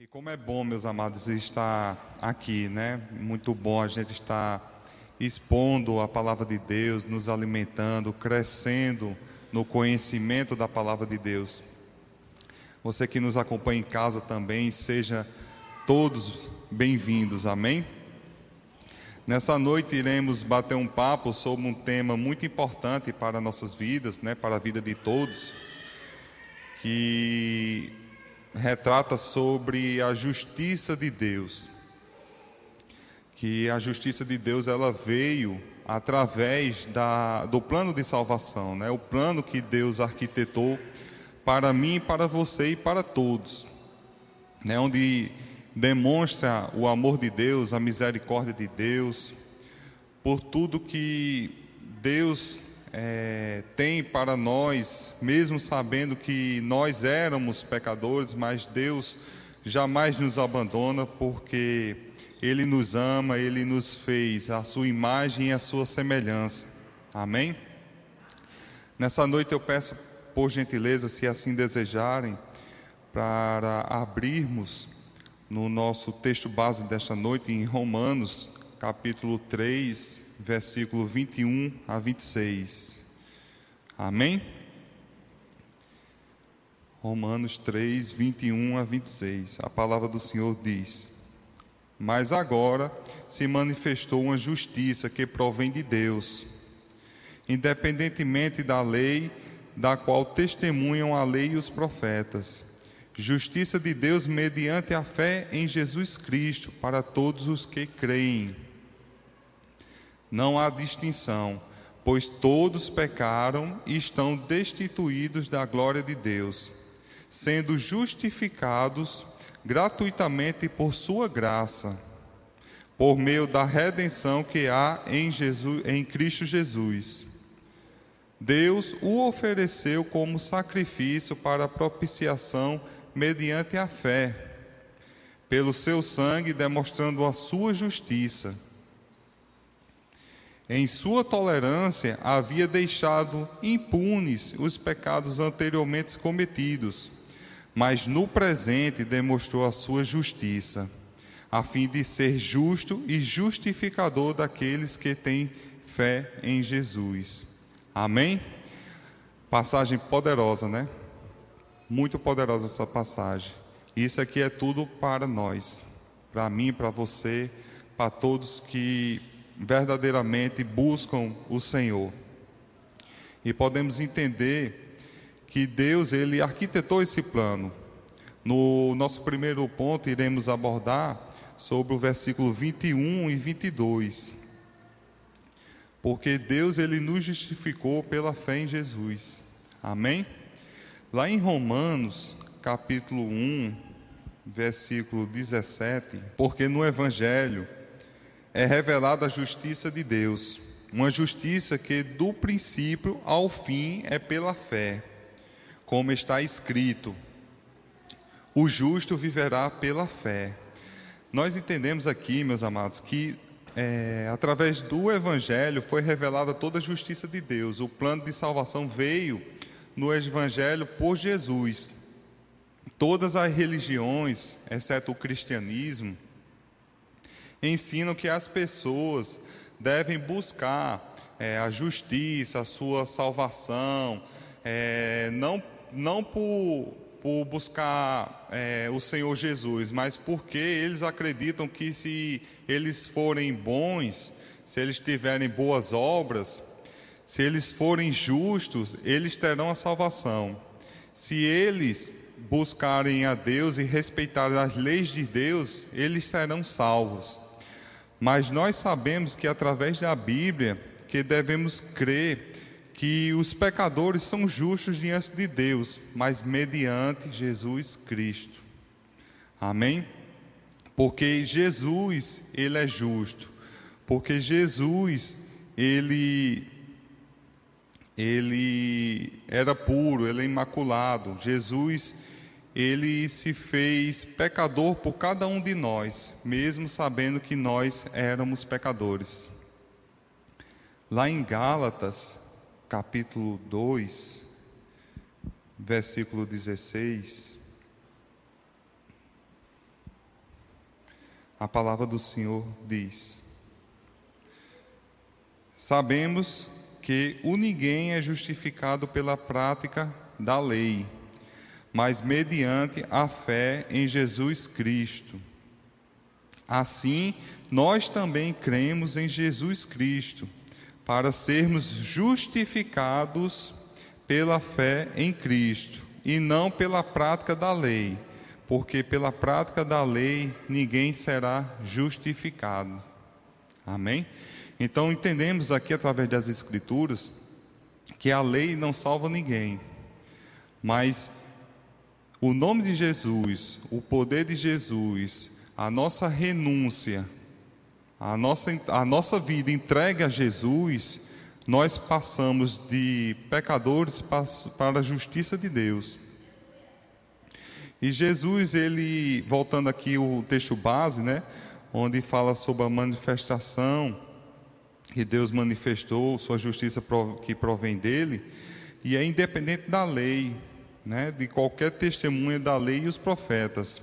E como é bom, meus amados, estar aqui, né? Muito bom a gente estar expondo a palavra de Deus, nos alimentando, crescendo no conhecimento da palavra de Deus. Você que nos acompanha em casa também, seja todos bem-vindos, amém? Nessa noite iremos bater um papo sobre um tema muito importante para nossas vidas, né? Para a vida de todos, que retrata sobre a justiça de Deus. Que a justiça de Deus ela veio através da, do plano de salvação, né? o plano que Deus arquitetou para mim, para você e para todos, né? onde demonstra o amor de Deus, a misericórdia de Deus, por tudo que Deus é, tem para nós, mesmo sabendo que nós éramos pecadores, mas Deus jamais nos abandona, porque Ele nos ama, Ele nos fez a sua imagem e a sua semelhança. Amém? Nessa noite eu peço, por gentileza, se assim desejarem, para abrirmos no nosso texto base desta noite, em Romanos, capítulo 3, versículo 21 a 26. Amém? Romanos 3, 21 a 26. A palavra do Senhor diz: Mas agora se manifestou uma justiça que provém de Deus, independentemente da lei, da qual testemunham a lei e os profetas. Justiça de Deus mediante a fé em Jesus Cristo para todos os que creem não há distinção, pois todos pecaram e estão destituídos da glória de Deus, sendo justificados gratuitamente por sua graça, por meio da redenção que há em Jesus, em Cristo Jesus. Deus o ofereceu como sacrifício para propiciação mediante a fé, pelo seu sangue demonstrando a sua justiça em sua tolerância, havia deixado impunes os pecados anteriormente cometidos, mas no presente demonstrou a sua justiça, a fim de ser justo e justificador daqueles que têm fé em Jesus. Amém? Passagem poderosa, né? Muito poderosa essa passagem. Isso aqui é tudo para nós, para mim, para você, para todos que verdadeiramente buscam o Senhor. E podemos entender que Deus ele arquitetou esse plano. No nosso primeiro ponto iremos abordar sobre o versículo 21 e 22. Porque Deus ele nos justificou pela fé em Jesus. Amém? Lá em Romanos, capítulo 1, versículo 17, porque no evangelho é revelada a justiça de Deus, uma justiça que do princípio ao fim é pela fé, como está escrito: o justo viverá pela fé. Nós entendemos aqui, meus amados, que é, através do Evangelho foi revelada toda a justiça de Deus. O plano de salvação veio no Evangelho por Jesus. Todas as religiões, exceto o cristianismo, ensinam que as pessoas devem buscar é, a justiça, a sua salvação, é, não, não por, por buscar é, o Senhor Jesus, mas porque eles acreditam que se eles forem bons, se eles tiverem boas obras, se eles forem justos, eles terão a salvação. Se eles buscarem a Deus e respeitarem as leis de Deus, eles serão salvos. Mas nós sabemos que através da Bíblia que devemos crer que os pecadores são justos diante de Deus, mas mediante Jesus Cristo. Amém? Porque Jesus, ele é justo. Porque Jesus, ele ele era puro, ele é imaculado. Jesus ele se fez pecador por cada um de nós, mesmo sabendo que nós éramos pecadores. Lá em Gálatas, capítulo 2, versículo 16, A palavra do Senhor diz: Sabemos que o ninguém é justificado pela prática da lei, mas mediante a fé em Jesus Cristo. Assim, nós também cremos em Jesus Cristo, para sermos justificados pela fé em Cristo, e não pela prática da lei, porque pela prática da lei ninguém será justificado. Amém? Então entendemos aqui através das Escrituras que a lei não salva ninguém, mas o nome de Jesus, o poder de Jesus, a nossa renúncia, a nossa, a nossa vida entregue a Jesus, nós passamos de pecadores para a justiça de Deus. E Jesus, ele, voltando aqui o texto base, né, onde fala sobre a manifestação que Deus manifestou, sua justiça que provém dele, e é independente da lei, né, de qualquer testemunha da lei e os profetas.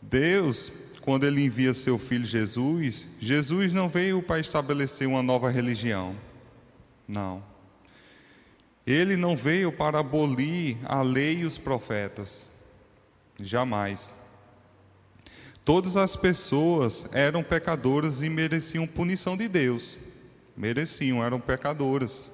Deus, quando ele envia seu filho Jesus, Jesus não veio para estabelecer uma nova religião. Não. Ele não veio para abolir a lei e os profetas. Jamais. Todas as pessoas eram pecadoras e mereciam punição de Deus mereciam, eram pecadoras.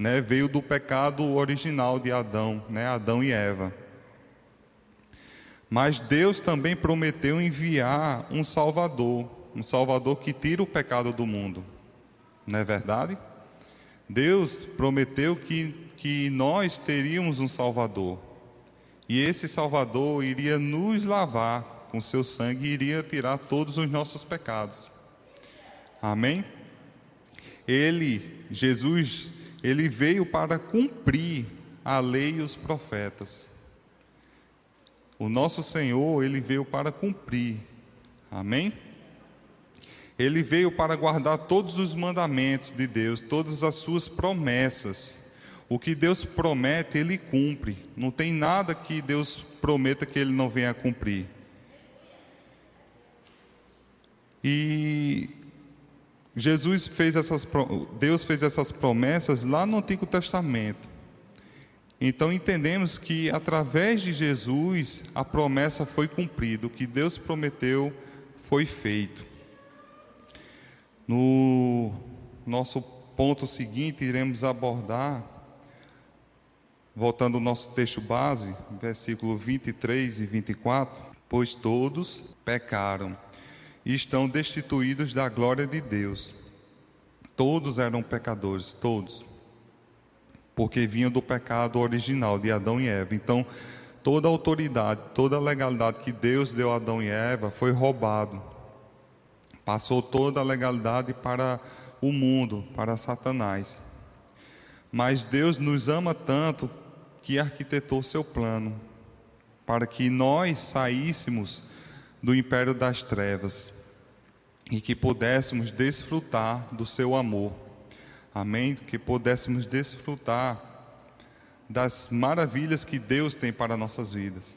Né? Veio do pecado original de Adão, né? Adão e Eva. Mas Deus também prometeu enviar um Salvador, um Salvador que tira o pecado do mundo. Não é verdade? Deus prometeu que, que nós teríamos um Salvador. E esse Salvador iria nos lavar com seu sangue e iria tirar todos os nossos pecados. Amém? Ele, Jesus, ele veio para cumprir a lei e os profetas. O nosso Senhor, ele veio para cumprir. Amém? Ele veio para guardar todos os mandamentos de Deus, todas as suas promessas. O que Deus promete, ele cumpre. Não tem nada que Deus prometa que ele não venha a cumprir. E Jesus fez essas, Deus fez essas promessas lá no Antigo Testamento. Então entendemos que através de Jesus a promessa foi cumprida, o que Deus prometeu foi feito. No nosso ponto seguinte, iremos abordar, voltando ao nosso texto base, versículo 23 e 24: Pois todos pecaram e estão destituídos da glória de Deus. Todos eram pecadores, todos, porque vinham do pecado original de Adão e Eva. Então, toda a autoridade, toda a legalidade que Deus deu a Adão e Eva foi roubado. Passou toda a legalidade para o mundo, para Satanás. Mas Deus nos ama tanto que arquitetou seu plano para que nós saíssemos do império das trevas e que pudéssemos desfrutar do seu amor. Amém? Que pudéssemos desfrutar das maravilhas que Deus tem para nossas vidas.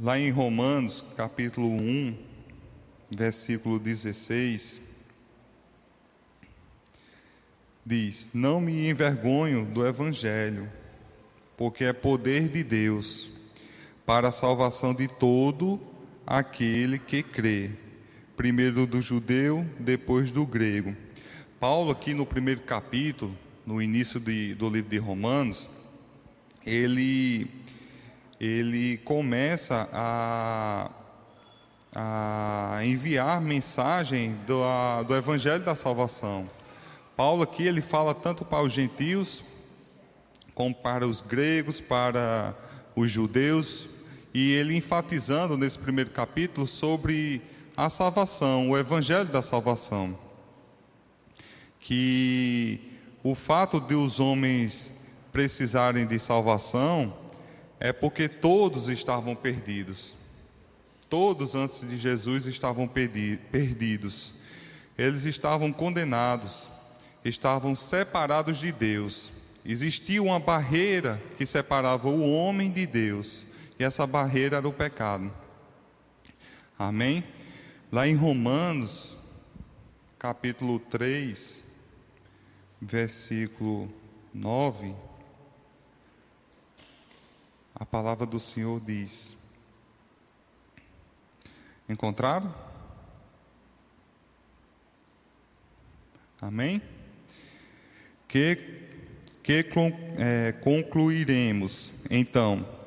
Lá em Romanos, capítulo 1, versículo 16, diz: Não me envergonho do evangelho, porque é poder de Deus para a salvação de todo aquele que crê, primeiro do judeu, depois do grego. Paulo, aqui no primeiro capítulo, no início de, do livro de Romanos, ele, ele começa a, a enviar mensagem do, a, do Evangelho da Salvação. Paulo aqui ele fala tanto para os gentios como para os gregos, para os judeus, e ele enfatizando nesse primeiro capítulo sobre a salvação, o evangelho da salvação. Que o fato de os homens precisarem de salvação é porque todos estavam perdidos. Todos antes de Jesus estavam perdidos. Eles estavam condenados, estavam separados de Deus. Existia uma barreira que separava o homem de Deus. E essa barreira era o pecado. Amém? Lá em Romanos, capítulo 3, versículo 9, a palavra do Senhor diz: Encontraram? Amém? Que, que é, concluiremos, então,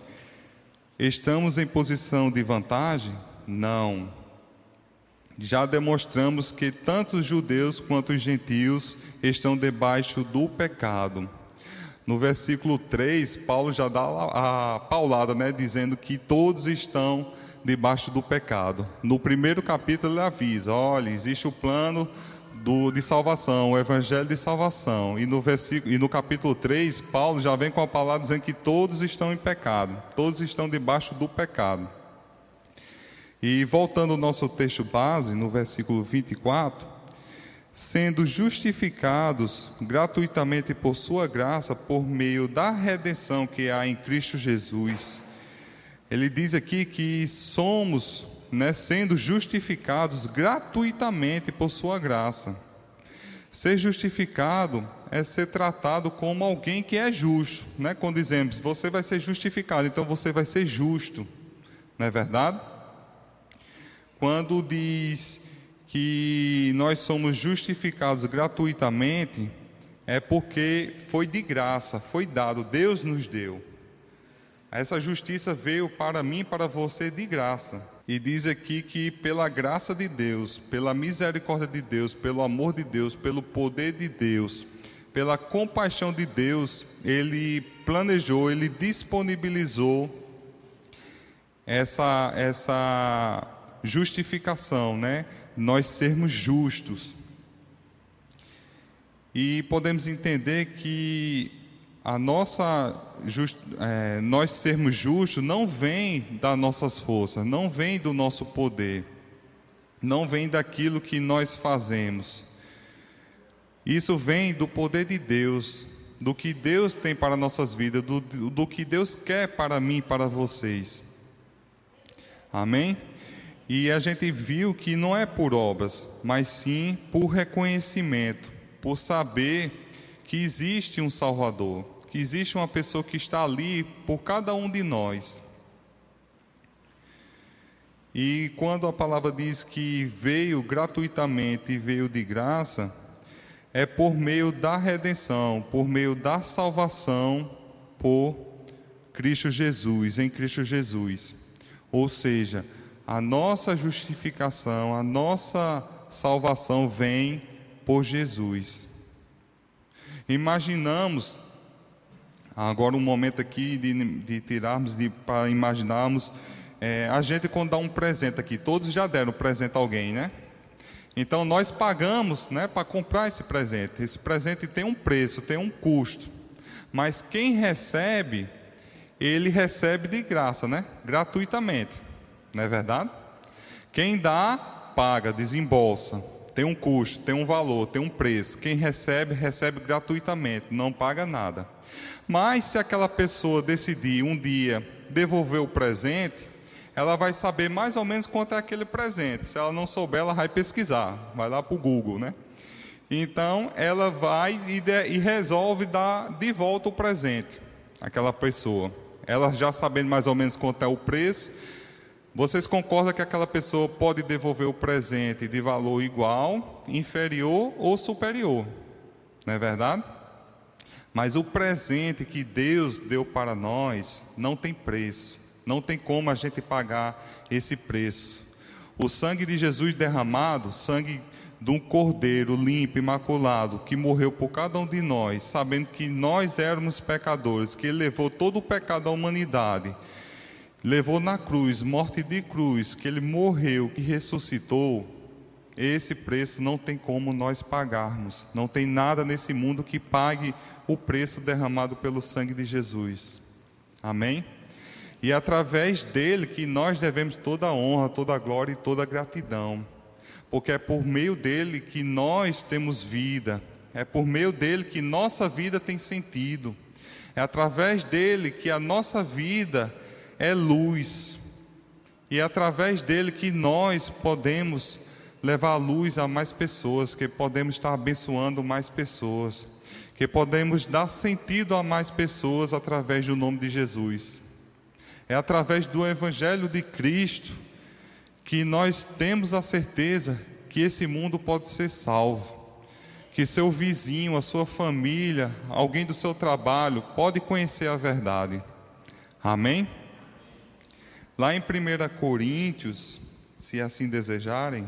estamos em posição de vantagem? Não. Já demonstramos que tanto os judeus quanto os gentios estão debaixo do pecado. No versículo 3, Paulo já dá a paulada, né, dizendo que todos estão debaixo do pecado. No primeiro capítulo ele avisa: olha, existe o plano do, de salvação, o evangelho de salvação. E no, versículo, e no capítulo 3, Paulo já vem com a palavra dizendo que todos estão em pecado, todos estão debaixo do pecado. E voltando ao nosso texto base, no versículo 24, sendo justificados gratuitamente por sua graça, por meio da redenção que há em Cristo Jesus. Ele diz aqui que somos né, sendo justificados gratuitamente por sua graça. Ser justificado é ser tratado como alguém que é justo, né? Quando dizemos, você vai ser justificado, então você vai ser justo, não é verdade? Quando diz que nós somos justificados gratuitamente, é porque foi de graça, foi dado, Deus nos deu. Essa justiça veio para mim para você de graça. E diz aqui que pela graça de Deus, pela misericórdia de Deus, pelo amor de Deus, pelo poder de Deus, pela compaixão de Deus, ele planejou, ele disponibilizou essa essa justificação, né? Nós sermos justos. E podemos entender que a nossa just, é, nós sermos justos não vem das nossas forças, não vem do nosso poder, não vem daquilo que nós fazemos. Isso vem do poder de Deus, do que Deus tem para nossas vidas, do, do que Deus quer para mim e para vocês. Amém? E a gente viu que não é por obras, mas sim por reconhecimento, por saber que existe um Salvador, que existe uma pessoa que está ali por cada um de nós. E quando a palavra diz que veio gratuitamente e veio de graça, é por meio da redenção, por meio da salvação por Cristo Jesus, em Cristo Jesus. Ou seja, a nossa justificação, a nossa salvação vem por Jesus. Imaginamos, agora um momento aqui de, de tirarmos, de, para imaginarmos, é, a gente quando dá um presente aqui, todos já deram presente a alguém, né? Então nós pagamos né, para comprar esse presente. Esse presente tem um preço, tem um custo. Mas quem recebe, ele recebe de graça, né? Gratuitamente. Não é verdade? Quem dá, paga, desembolsa tem um custo, tem um valor, tem um preço. Quem recebe, recebe gratuitamente, não paga nada. Mas se aquela pessoa decidir um dia devolver o presente, ela vai saber mais ou menos quanto é aquele presente. Se ela não souber, ela vai pesquisar, vai lá para o Google, né? Então ela vai e, de, e resolve dar de volta o presente àquela pessoa. Ela já sabendo mais ou menos quanto é o preço, vocês concordam que aquela pessoa pode devolver o presente de valor igual, inferior ou superior? Não é verdade? Mas o presente que Deus deu para nós não tem preço, não tem como a gente pagar esse preço. O sangue de Jesus derramado, sangue de um cordeiro limpo, imaculado, que morreu por cada um de nós, sabendo que nós éramos pecadores, que ele levou todo o pecado da humanidade levou na cruz, morte de cruz, que ele morreu, que ressuscitou, esse preço não tem como nós pagarmos. Não tem nada nesse mundo que pague o preço derramado pelo sangue de Jesus. Amém? E é através dele que nós devemos toda a honra, toda a glória e toda a gratidão. Porque é por meio dele que nós temos vida, é por meio dele que nossa vida tem sentido. É através dele que a nossa vida é luz. E é através dele que nós podemos levar a luz a mais pessoas, que podemos estar abençoando mais pessoas, que podemos dar sentido a mais pessoas através do nome de Jesus. É através do Evangelho de Cristo que nós temos a certeza que esse mundo pode ser salvo, que seu vizinho, a sua família, alguém do seu trabalho pode conhecer a verdade. Amém? Lá em 1 Coríntios, se assim desejarem,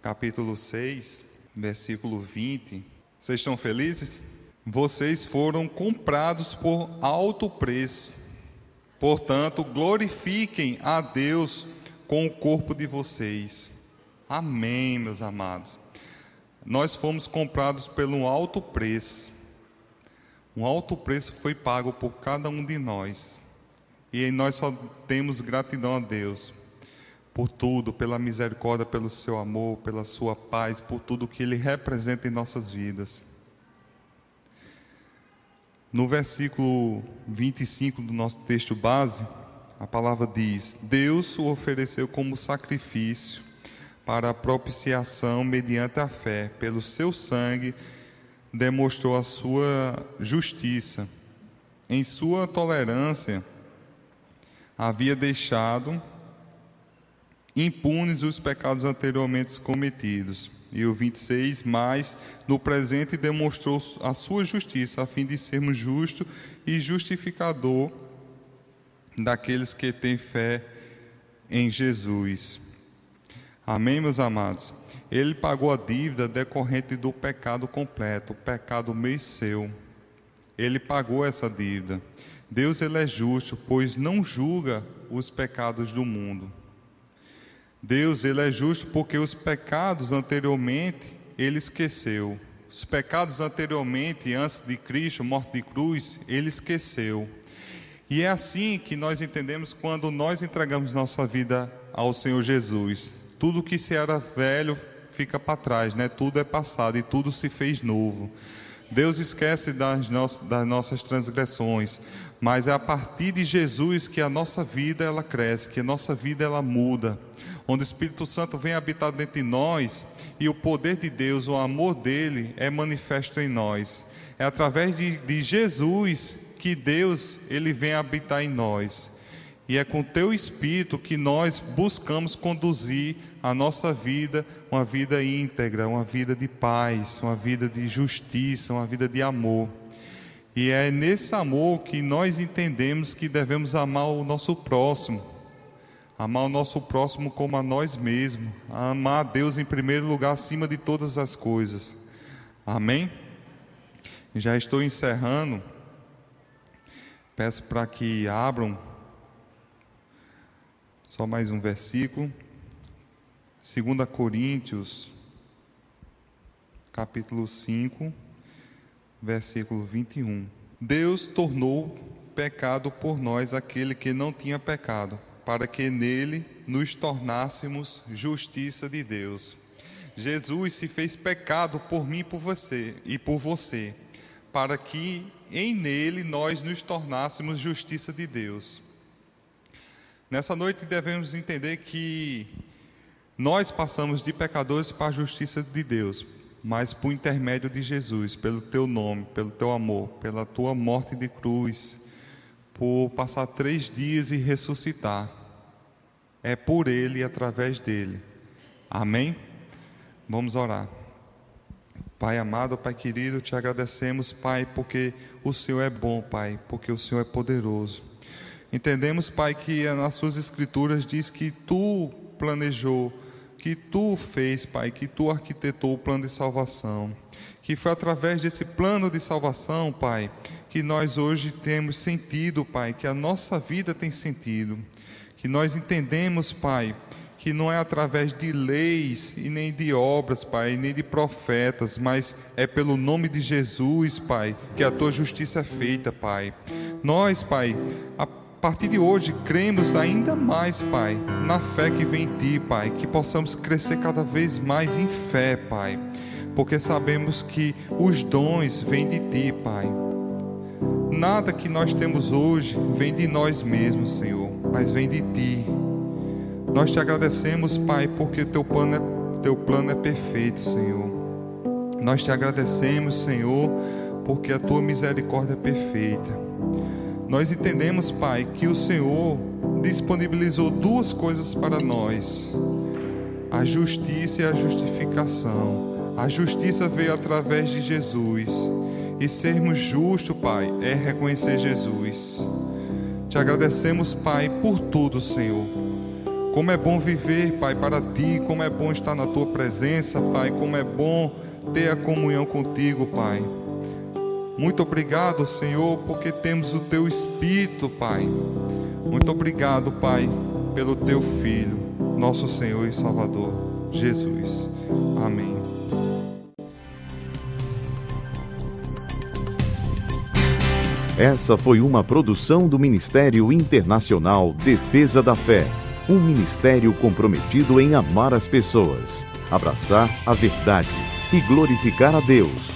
capítulo 6, versículo 20. Vocês estão felizes? Vocês foram comprados por alto preço. Portanto, glorifiquem a Deus com o corpo de vocês. Amém, meus amados. Nós fomos comprados pelo alto preço. Um alto preço foi pago por cada um de nós. E nós só temos gratidão a Deus por tudo, pela misericórdia, pelo seu amor, pela sua paz, por tudo que ele representa em nossas vidas. No versículo 25 do nosso texto base, a palavra diz: Deus o ofereceu como sacrifício para a propiciação mediante a fé, pelo seu sangue demonstrou a sua justiça. Em sua tolerância, havia deixado impunes os pecados anteriormente cometidos. E o 26, mas no presente demonstrou a sua justiça, a fim de sermos justo e justificador daqueles que têm fé em Jesus. Amém, meus amados? Ele pagou a dívida decorrente do pecado completo, o pecado meu e seu. Ele pagou essa dívida. Deus ele é justo, pois não julga os pecados do mundo. Deus ele é justo porque os pecados anteriormente ele esqueceu. Os pecados anteriormente, antes de Cristo, morte de cruz, ele esqueceu. E é assim que nós entendemos quando nós entregamos nossa vida ao Senhor Jesus. Tudo que se era velho fica para trás, né? Tudo é passado e tudo se fez novo. Deus esquece das, das nossas transgressões, mas é a partir de Jesus que a nossa vida ela cresce, que a nossa vida ela muda, onde o Espírito Santo vem habitar dentro de nós e o poder de Deus, o amor dele é manifesto em nós. É através de, de Jesus que Deus ele vem habitar em nós. E é com teu espírito que nós buscamos conduzir a nossa vida, uma vida íntegra, uma vida de paz, uma vida de justiça, uma vida de amor. E é nesse amor que nós entendemos que devemos amar o nosso próximo, amar o nosso próximo como a nós mesmos, amar a Deus em primeiro lugar acima de todas as coisas. Amém? Já estou encerrando. Peço para que abram só mais um versículo. 2 Coríntios, capítulo 5 versículo 21. Deus tornou pecado por nós aquele que não tinha pecado, para que nele nos tornássemos justiça de Deus. Jesus se fez pecado por mim e por você e por você, para que em nele nós nos tornássemos justiça de Deus. Nessa noite devemos entender que nós passamos de pecadores para a justiça de Deus, mas por intermédio de Jesus, pelo teu nome, pelo teu amor, pela tua morte de cruz, por passar três dias e ressuscitar. É por Ele e através dele. Amém? Vamos orar. Pai amado, Pai querido, te agradecemos, Pai, porque o Senhor é bom, Pai, porque o Senhor é poderoso. Entendemos, Pai, que nas Suas Escrituras diz que Tu planejou que tu fez, Pai, que tu arquitetou o plano de salvação. Que foi através desse plano de salvação, Pai, que nós hoje temos sentido, Pai, que a nossa vida tem sentido. Que nós entendemos, Pai, que não é através de leis e nem de obras, Pai, nem de profetas, mas é pelo nome de Jesus, Pai, que a tua justiça é feita, Pai. Nós, Pai, a partir de hoje, cremos ainda mais, Pai, na fé que vem em Ti, Pai, que possamos crescer cada vez mais em fé, Pai, porque sabemos que os dons vêm de Ti, Pai. Nada que nós temos hoje vem de nós mesmos, Senhor, mas vem de Ti. Nós te agradecemos, Pai, porque teu plano é, teu plano é perfeito, Senhor. Nós te agradecemos, Senhor, porque a tua misericórdia é perfeita. Nós entendemos, Pai, que o Senhor disponibilizou duas coisas para nós: a justiça e a justificação. A justiça veio através de Jesus. E sermos justos, Pai, é reconhecer Jesus. Te agradecemos, Pai, por tudo, Senhor. Como é bom viver, Pai, para ti, como é bom estar na tua presença, Pai, como é bom ter a comunhão contigo, Pai. Muito obrigado, Senhor, porque temos o teu Espírito, Pai. Muito obrigado, Pai, pelo teu Filho, nosso Senhor e Salvador, Jesus. Amém. Essa foi uma produção do Ministério Internacional Defesa da Fé, um ministério comprometido em amar as pessoas, abraçar a verdade e glorificar a Deus.